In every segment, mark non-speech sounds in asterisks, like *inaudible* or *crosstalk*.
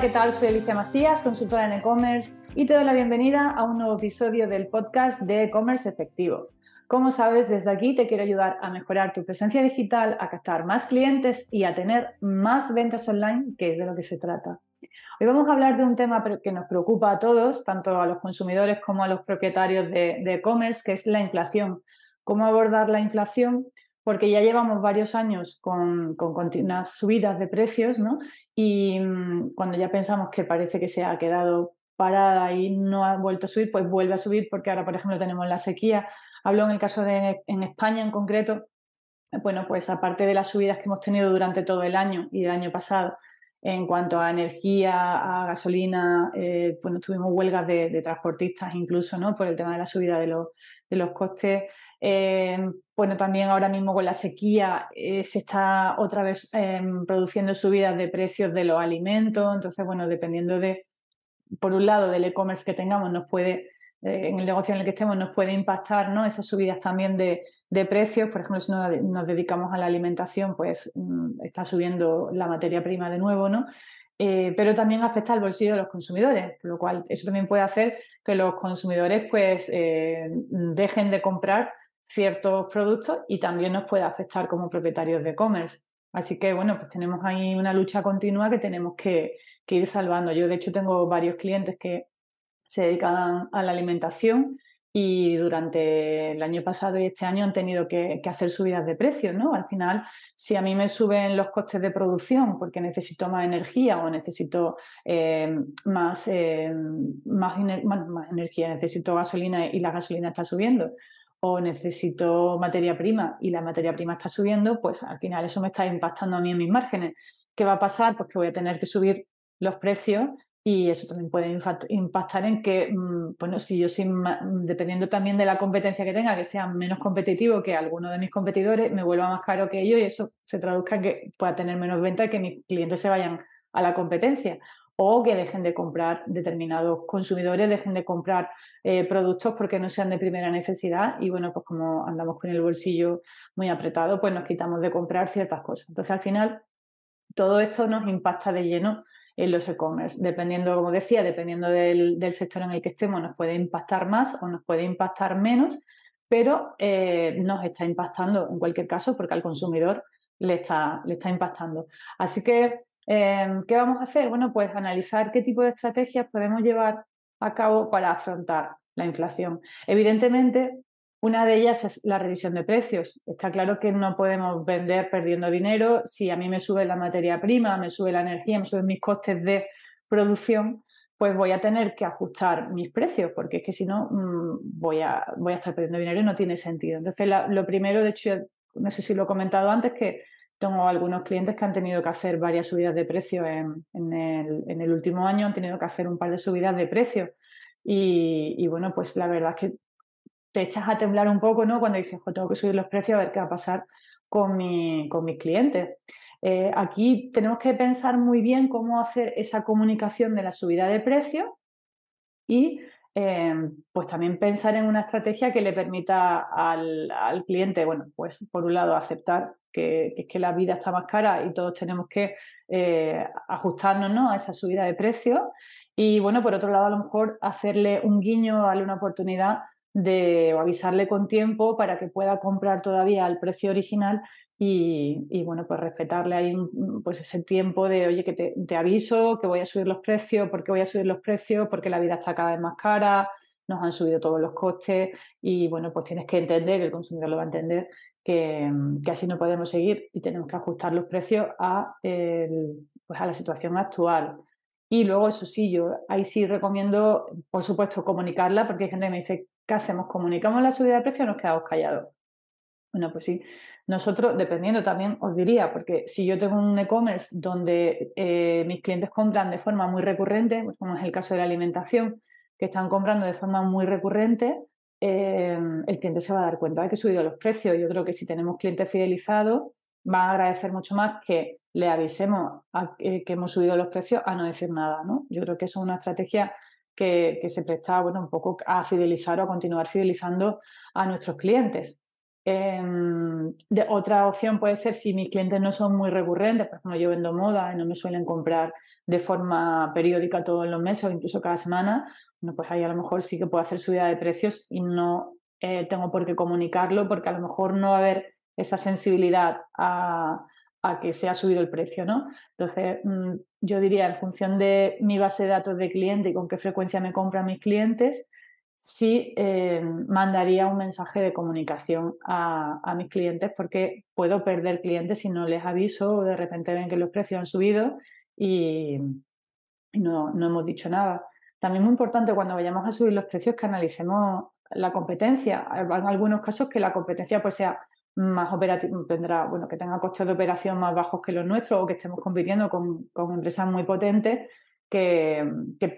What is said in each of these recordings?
¿qué tal? Soy Alicia Macías, consultora en e-commerce y te doy la bienvenida a un nuevo episodio del podcast de e-commerce efectivo. Como sabes, desde aquí te quiero ayudar a mejorar tu presencia digital, a captar más clientes y a tener más ventas online, que es de lo que se trata. Hoy vamos a hablar de un tema que nos preocupa a todos, tanto a los consumidores como a los propietarios de e-commerce, que es la inflación. ¿Cómo abordar la inflación? Porque ya llevamos varios años con, continuas subidas de precios, ¿no? Y mm, cuando ya pensamos que parece que se ha quedado parada y no ha vuelto a subir, pues vuelve a subir porque ahora, por ejemplo, tenemos la sequía. Hablo en el caso de en España en concreto, bueno, pues aparte de las subidas que hemos tenido durante todo el año y el año pasado, en cuanto a energía, a gasolina, eh, bueno, tuvimos huelgas de, transportistas incluso, ¿no? Por el tema de la subida de los, costes. Eh, bueno, también ahora mismo con la sequía eh, se está otra vez em, produciendo subidas de precios de los alimentos. Entonces, bueno, dependiendo de, por un lado, del e-commerce que tengamos, nos puede en el negocio en el que estemos nos puede impactar ¿no? esas subidas también de, precios. Por ejemplo, si nos, dedicamos a la alimentación, pues mm, está subiendo la materia prima de nuevo, ¿no? Eh, pero también afecta al bolsillo de los consumidores, lo cual eso también puede hacer que los consumidores pues eh, dejen de comprar ciertos productos y también nos puede afectar como propietarios de e-commerce. Así que bueno, pues tenemos ahí una lucha continua que tenemos que ir salvando. Yo de hecho tengo varios clientes que se dedican a la alimentación y durante el año pasado y este año han tenido que, hacer subidas de precios, ¿no? Al final, si a mí me suben los costes de producción porque necesito más energía o necesito eh, más, eh, más, más, energía, necesito gasolina y la gasolina está subiendo, o necesito materia prima y la materia prima está subiendo, pues al final eso me está impactando a mí en mis márgenes. ¿Qué va a pasar? Pues que voy a tener que subir los precios y eso también puede impactar en que, mm, bueno, si yo soy, dependiendo también de la competencia que tenga, que sea menos competitivo que alguno de mis competidores, me vuelva más caro que ellos y eso se traduzca en que pueda tener menos venta y que mis clientes se vayan a la competencia o que dejen de comprar determinados consumidores, dejen de comprar eh, productos porque no sean de primera necesidad y bueno, pues como andamos con el bolsillo muy apretado, pues nos quitamos de comprar ciertas cosas. Entonces al final todo esto nos impacta de lleno en los e-commerce. Dependiendo, como decía, dependiendo del, sector en el que estemos, nos puede impactar más o nos puede impactar menos, pero eh, nos está impactando en cualquier caso porque al consumidor le está, le está impactando. Así que, eh, ¿qué vamos a hacer? Bueno, pues analizar qué tipo de estrategias podemos llevar a cabo para afrontar la inflación. Evidentemente, una de ellas es la revisión de precios. Está claro que no podemos vender perdiendo dinero. Si a mí me sube la materia prima, me sube la energía, me suben mis costes de producción, pues voy a tener que ajustar mis precios, porque es que si no mm, voy, a, voy a estar perdiendo dinero y no tiene sentido. Entonces, lo primero, de hecho, no sé si lo he comentado antes, que tengo algunos clientes que han tenido que hacer varias subidas de precios en, el, en, el, último año, han tenido que hacer un par de subidas de precios. Y, bueno, pues la verdad es que te echas a temblar un poco, ¿no? Cuando dices, tengo que subir los precios a ver qué va a pasar con, mi, con mis clientes. Eh, aquí tenemos que pensar muy bien cómo hacer esa comunicación de la subida de precios y eh, pues también pensar en una estrategia que le permita al, cliente, bueno, pues por un lado aceptar que, que, la vida está más cara y todos tenemos que eh, ajustarnos ¿no? a esa subida de precios y bueno, por otro lado a lo mejor hacerle un guiño, darle una oportunidad de avisarle con tiempo para que pueda comprar todavía al precio original y, bueno, pues respetarle ahí pues ese tiempo de, oye, que te, aviso, que voy a subir los precios, porque voy a subir los precios, porque la vida está cada vez más cara, nos han subido todos los costes y bueno, pues tienes que entender, el consumidor lo va a entender, que, así no podemos seguir y tenemos que ajustar los precios a, pues a la situación actual. Y luego, eso sí, yo ahí sí recomiendo, por supuesto, comunicarla, porque hay gente que me dice, ¿qué hacemos? ¿Comunicamos la subida de precio o nos quedamos callados? Bueno, pues sí, nosotros, dependiendo también, os diría, porque si yo tengo un e-commerce donde eh, mis clientes compran de forma muy recurrente, pues como es el caso de la alimentación, que están comprando de forma muy recurrente, eh, el cliente se va a dar cuenta de que he subido los precios. Yo creo que si tenemos clientes fidelizados, va a agradecer mucho más que le avisemos que hemos subido los precios a no decir nada, ¿no? Yo creo que eso es una estrategia que, se presta, bueno, un poco a fidelizar o a continuar fidelizando a nuestros clientes. Em, otra opción puede ser si mis clientes no son muy recurrentes, por ejemplo, yo vendo moda y no me suelen comprar de forma periódica todos los meses o incluso cada semana, bueno, pues ahí a lo mejor sí que puedo hacer subida de precios y no eh, tengo por qué comunicarlo porque a lo mejor no va a haber esa sensibilidad a, que se ha subido el precio, ¿no? Entonces, mm, yo diría, en función de mi base de datos de cliente y con qué frecuencia me compran mis clientes, sí eh, mandaría un mensaje de comunicación a, mis clientes porque puedo perder clientes si no les aviso o de repente ven que los precios han subido y, no, no, hemos dicho nada. También es muy importante cuando vayamos a subir los precios que analicemos la competencia. En algunos casos que la competencia pues sea más operativa, tendrá, bueno, que tenga costes de operación más bajos que los nuestros o que estemos compitiendo con, con empresas muy potentes que,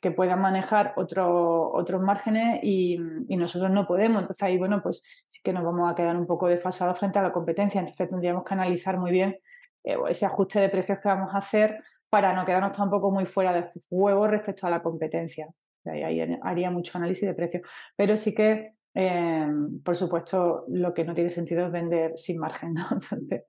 que, puedan manejar otro, otros márgenes y, nosotros no podemos. Entonces ahí, bueno, pues sí que nos vamos a quedar un poco desfasados frente a la competencia. Entonces tendríamos que analizar muy bien eh, ese ajuste de precios que vamos a hacer para no quedarnos tampoco muy fuera de juego respecto a la competencia. Ahí haría mucho análisis de precios. Pero sí que Em, por supuesto, lo que no tiene sentido es vender sin margen. ¿no? *laughs* Entonces,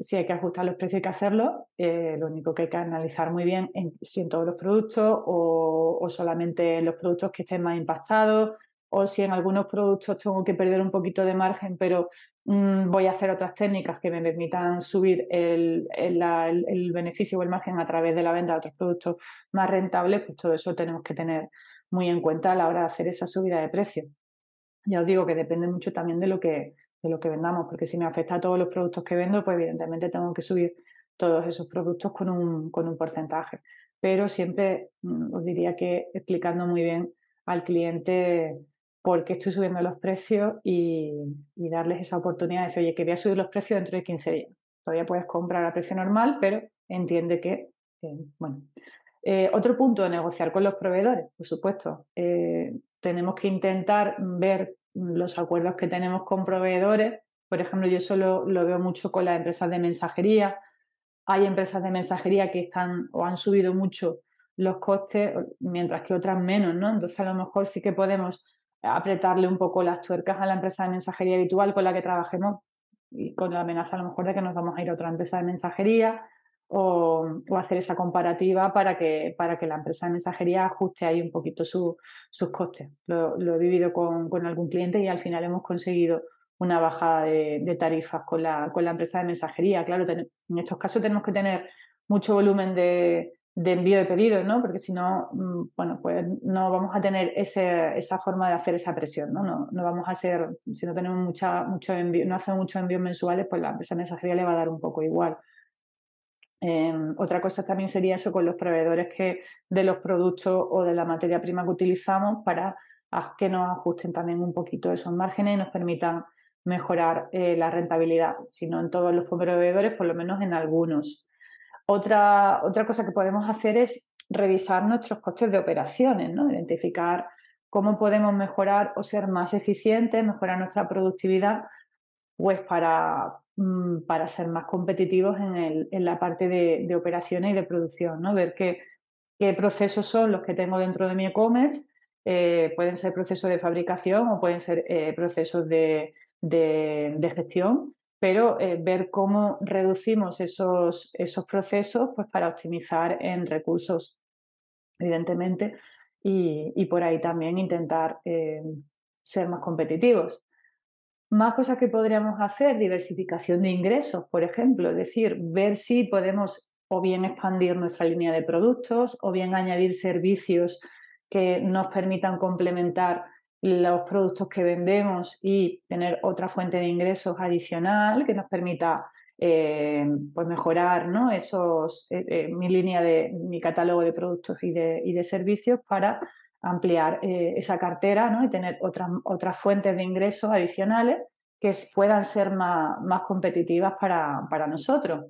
si hay que ajustar los precios, hay que hacerlo. Eh, lo único que hay que analizar muy bien es si en todos los productos o, solamente en los productos que estén más impactados o si en algunos productos tengo que perder un poquito de margen, pero mm, voy a hacer otras técnicas que me permitan subir el, el, beneficio o el margen a través de la venta de otros productos más rentables, pues todo eso tenemos que tener muy en cuenta a la hora de hacer esa subida de precio. Ya os digo que depende mucho también de lo que, de lo que vendamos, porque si me afecta a todos los productos que vendo, pues evidentemente tengo que subir todos esos productos con un, con un porcentaje. Pero siempre mm, os diría que explicando muy bien al cliente por qué estoy subiendo los precios y, darles esa oportunidad de decir, oye, que voy a subir los precios dentro de 15 días. Todavía puedes comprar a precio normal, pero entiende que, bueno. Eh, otro punto, negociar con los proveedores, por supuesto. Eh, tenemos que intentar ver los acuerdos que tenemos con proveedores. Por ejemplo, yo solo lo veo mucho con las empresas de mensajería. Hay empresas de mensajería que están o han subido mucho los costes, mientras que otras menos, ¿no? Entonces, a lo mejor sí que podemos apretarle un poco las tuercas a la empresa de mensajería habitual con la que trabajemos y con la amenaza a lo mejor de que nos vamos a ir a otra empresa de mensajería o, hacer esa comparativa para que, para que la empresa de mensajería ajuste ahí un poquito sus costes. Lo, he vivido con, algún cliente y al final hemos conseguido una bajada de, tarifas con la, con la, empresa de mensajería. Claro, en estos casos tenemos que tener mucho volumen de, envío de pedidos, ¿no? Porque si no, mm, bueno, pues no vamos a tener esa forma de hacer esa presión, ¿no? ¿no? No, vamos a ser, si no tenemos mucha, mucho envío, no hacemos muchos envíos mensuales, pues la empresa de mensajería le va a dar un poco igual. Em, otra cosa también sería eso con los proveedores que, de los productos o de la materia prima que utilizamos para que nos ajusten también un poquito esos márgenes y nos permitan mejorar eh, la rentabilidad, si no en todos los proveedores, por lo menos en algunos. Otra, otra cosa que podemos hacer es revisar nuestros costes de operaciones, ¿no? identificar cómo podemos mejorar o ser más eficientes, mejorar nuestra productividad, pues para, Mm, para ser más competitivos en, la parte de, operaciones y de producción, ¿no? Ver qué, procesos son los que tengo dentro de mi e-commerce, eh, pueden ser procesos de fabricación o pueden ser eh, procesos de, gestión, pero eh, ver cómo reducimos esos, esos procesos pues, para optimizar en recursos, evidentemente, y por ahí también intentar ser más competitivos. Más cosas que podríamos hacer, diversificación de ingresos, por ejemplo, es decir, ver si podemos o bien expandir nuestra línea de productos o bien añadir servicios que nos permitan complementar los productos que vendemos y tener otra fuente de ingresos adicional que nos permita eh, pues mejorar ¿no? Esos, eh, eh, mi línea de mi catálogo de productos y de, y de servicios para ampliar eh, esa cartera ¿no? y tener otras, otras fuentes de ingresos adicionales que puedan ser más, más competitivas para, para, nosotros.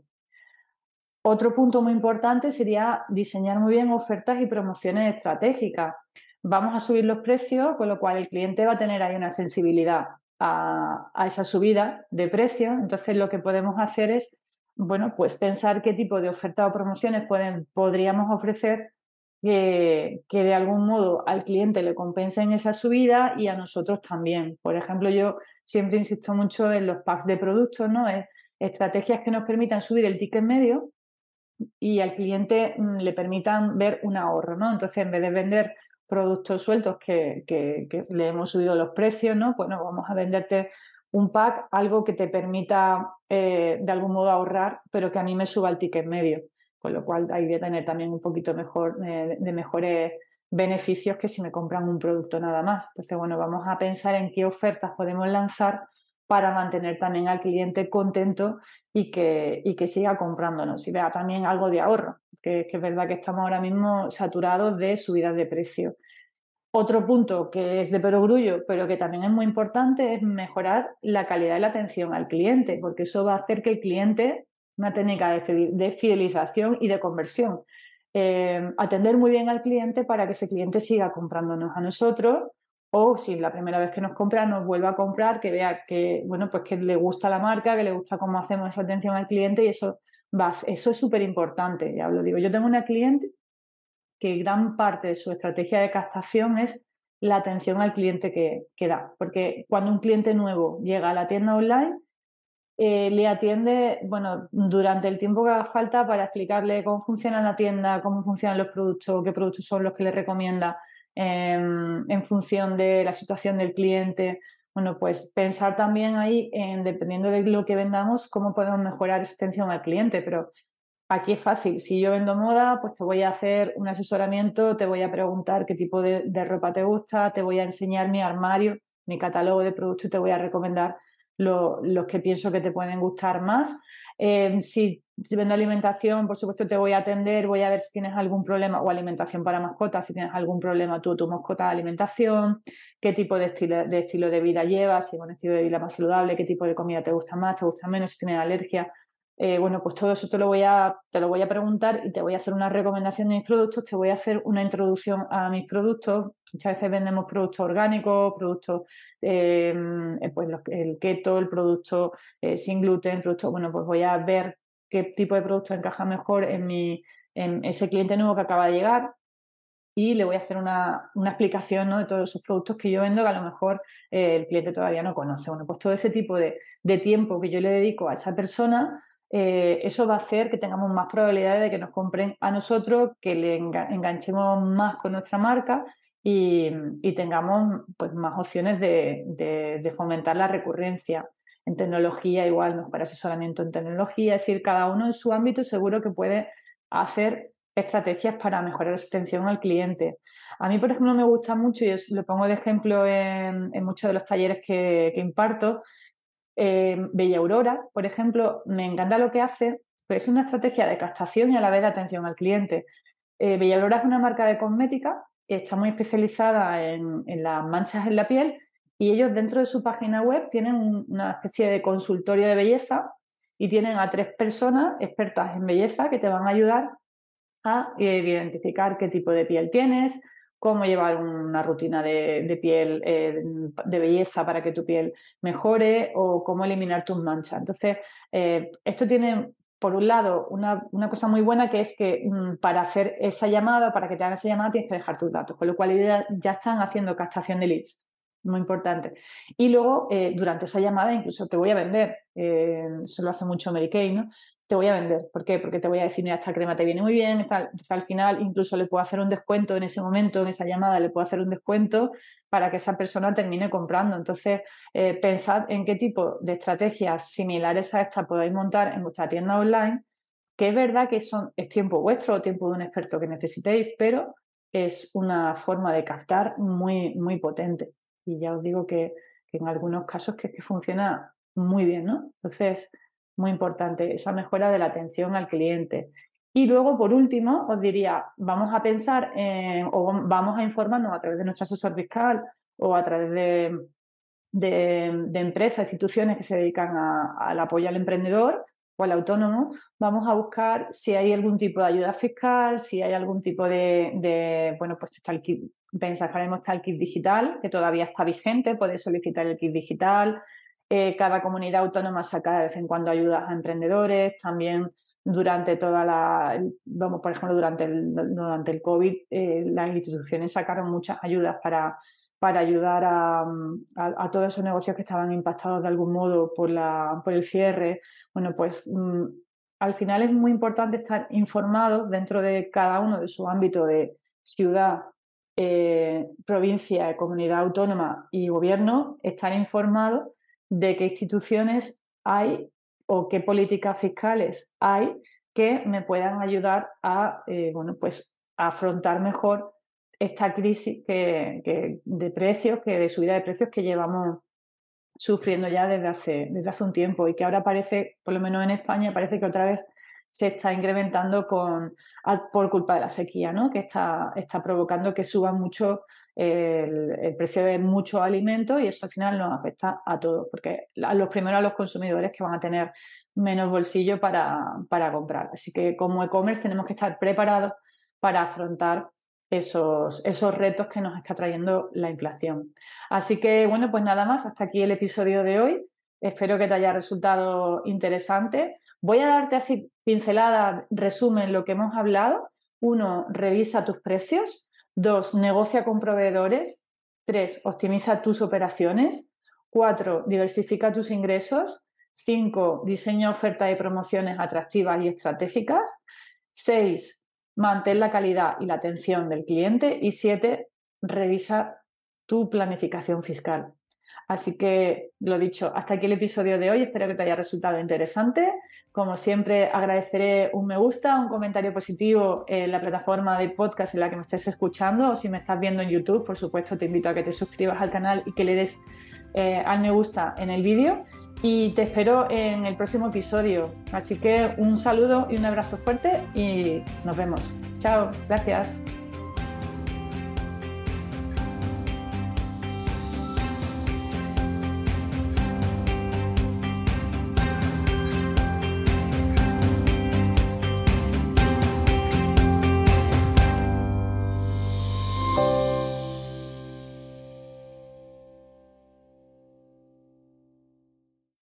Otro punto muy importante sería diseñar muy bien ofertas y promociones estratégicas. Vamos a subir los precios, con lo cual el cliente va a tener ahí una sensibilidad a, a esa subida de precios. Entonces lo que podemos hacer es bueno, pues pensar qué tipo de ofertas o promociones pueden, podríamos ofrecer que, que, de algún modo al cliente le compensen esa subida y a nosotros también. Por ejemplo, yo siempre insisto mucho en los packs de productos, ¿no? Es estrategias que nos permitan subir el ticket medio y al cliente mm, le permitan ver un ahorro, ¿no? Entonces, en vez de vender productos sueltos que, que, le hemos subido los precios, ¿no? Bueno, vamos a venderte un pack, algo que te permita eh, de algún modo ahorrar, pero que a mí me suba el ticket medio. Con lo cual hay que tener también un poquito mejor, eh, de mejores beneficios que si me compran un producto nada más. Entonces, bueno, vamos a pensar en qué ofertas podemos lanzar para mantener también al cliente contento y que, y que siga comprándonos y vea también algo de ahorro, que, que es verdad que estamos ahora mismo saturados de subidas de precio. Otro punto que es de perogrullo, pero que también es muy importante, es mejorar la calidad de la atención al cliente, porque eso va a hacer que el cliente, una técnica de fidelización y de conversión, eh, atender muy bien al cliente para que ese cliente siga comprándonos a nosotros o si la primera vez que nos compra nos vuelva a comprar, que vea que, bueno, pues que le gusta la marca, que le gusta cómo hacemos esa atención al cliente y eso, va, eso es súper importante, ya lo digo. Yo tengo una cliente que gran parte de su estrategia de captación es la atención al cliente que, que da, porque cuando un cliente nuevo llega a la tienda online, eh, le atiende, bueno, durante el tiempo que haga falta para explicarle cómo funciona la tienda, cómo funcionan los productos, qué productos son los que le recomienda, en función de la situación del cliente. Bueno, pues pensar también ahí, en, dependiendo de lo que vendamos, cómo podemos mejorar esa atención al cliente. Pero aquí es fácil. Si yo vendo moda, pues te voy a hacer un asesoramiento, te voy a preguntar qué tipo de, ropa te gusta, te voy a enseñar mi armario, mi catálogo de productos y te voy a recomendar los que pienso que te pueden gustar más. Si si vendo alimentación, por supuesto te voy a atender, voy a ver si tienes algún problema, o alimentación para mascotas, si tienes algún problema tú, tu mascota de alimentación, qué tipo de estilo, de estilo de vida llevas, si es un estilo de vida más saludable, qué tipo de comida te gusta más, te gusta menos, si tienes alergia. Eh, bueno, pues todo eso te lo, voy a, te lo voy a preguntar y te voy a hacer una recomendación de mis productos, te voy a hacer una introducción a mis productos. Muchas veces vendemos productos orgánicos, productos, eh, pues el keto, el producto eh, sin gluten, productos, bueno, pues voy a ver qué tipo de producto encaja mejor en, mi, en ese cliente nuevo que acaba de llegar y le voy a hacer una, una explicación ¿no? de todos esos productos que yo vendo que a lo mejor eh, el cliente todavía no conoce. Bueno, pues todo ese tipo de, de tiempo que yo le dedico a esa persona, eh, eso va a hacer que tengamos más probabilidades de que nos compren a nosotros, que le enganchemos más con nuestra marca y, tengamos pues, más opciones de, fomentar la recurrencia en tecnología igual, para asesoramiento en tecnología, es decir, cada uno en su ámbito seguro que puede hacer estrategias para mejorar la atención al cliente. A mí, por ejemplo, me gusta mucho, y lo pongo de ejemplo en, muchos de los talleres que, imparto, eh, Bella Aurora, por ejemplo, me encanta lo que hace, pero es una estrategia de captación y a la vez de atención al cliente. Eh, Bella Aurora es una marca de cosmética, está muy especializada en las manchas en la piel y ellos dentro de su página web tienen una especie de consultorio de belleza y tienen a tres personas expertas en belleza que te van a ayudar a identificar qué tipo de piel tienes, cómo llevar una rutina de, piel eh, de belleza para que tu piel mejore o cómo eliminar tus manchas. Entonces, eh, esto tiene, por un lado, una, cosa muy buena que es que mm, para hacer esa llamada, para que te hagan esa llamada, tienes que dejar tus datos, con lo cual ya, están haciendo captación de leads muy importante. Y luego, eh, durante esa llamada, incluso te voy a vender, eso lo hace mucho Mary Kay, ¿no? Te voy a vender. ¿Por qué? Porque te voy a decir, mira, esta crema te viene muy bien, al final incluso le puedo hacer un descuento en ese momento, en esa llamada, le puedo hacer un descuento para que esa persona termine comprando. Entonces, eh, pensad en qué tipo de estrategias similares a esta podéis montar en vuestra tienda online, que es verdad que son, es tiempo vuestro o tiempo de un experto que necesitéis, pero es una forma de captar muy, muy potente y ya os digo que, en algunos casos que funciona muy bien, ¿no? Entonces, muy importante esa mejora de la atención al cliente. Y luego, por último, os diría, vamos a pensar en, o vamos a informarnos a través de nuestro asesor fiscal o a través de, de, empresas, instituciones que se dedican al apoyo al emprendedor o al autónomo, vamos a buscar si hay algún tipo de ayuda fiscal, si hay algún tipo de, bueno, pues está el kit, pensaremos está el kit digital, que todavía está vigente, puedes solicitar el kit digital. Eh, cada comunidad autónoma saca de vez en cuando ayudas a emprendedores, también durante toda la, vamos, por ejemplo, durante el, durante el COVID, eh, las instituciones sacaron muchas ayudas para, para ayudar a, todos esos negocios que estaban impactados de algún modo por, la, por el cierre. Bueno, pues mm, al final es muy importante estar informados dentro de cada uno de su ámbito de ciudad, eh, provincia, comunidad autónoma y gobierno, estar informados de qué instituciones hay o qué políticas fiscales hay que me puedan ayudar a, eh, bueno, pues, afrontar mejor esta crisis que, de precios, que de subida de precios que llevamos sufriendo ya desde hace, desde hace un tiempo y que ahora parece, por lo menos en España, parece que otra vez se está incrementando con, por culpa de la sequía, ¿no? que está, está provocando que suba mucho el, precio de muchos alimentos y eso al final nos afecta a todos, porque a los primeros a los consumidores que van a tener menos bolsillo para, para comprar. Así que como e-commerce tenemos que estar preparados para afrontar esos, esos retos que nos está trayendo la inflación. Así que bueno, pues nada más, hasta aquí el episodio de hoy. Espero que te haya resultado interesante. Voy a darte así pincelada, resumen lo que hemos hablado. Uno, revisa tus precios. Dos, negocia con proveedores. Tres, optimiza tus operaciones. Cuatro, diversifica tus ingresos. Cinco, diseña ofertas y promociones atractivas y estratégicas. Seis, mantén la calidad y la atención del cliente. Y siete, revisa tu planificación fiscal. Así que, lo dicho, hasta aquí el episodio de hoy. Espero que te haya resultado interesante. Como siempre, agradeceré un me gusta, un comentario positivo en la plataforma de podcast en la que me estés escuchando o si me estás viendo en YouTube, por supuesto, te invito a que te suscribas al canal y que le des eh, al me gusta en el vídeo. Y te espero en el próximo episodio. Así que un saludo y un abrazo fuerte y nos vemos. Chao, gracias.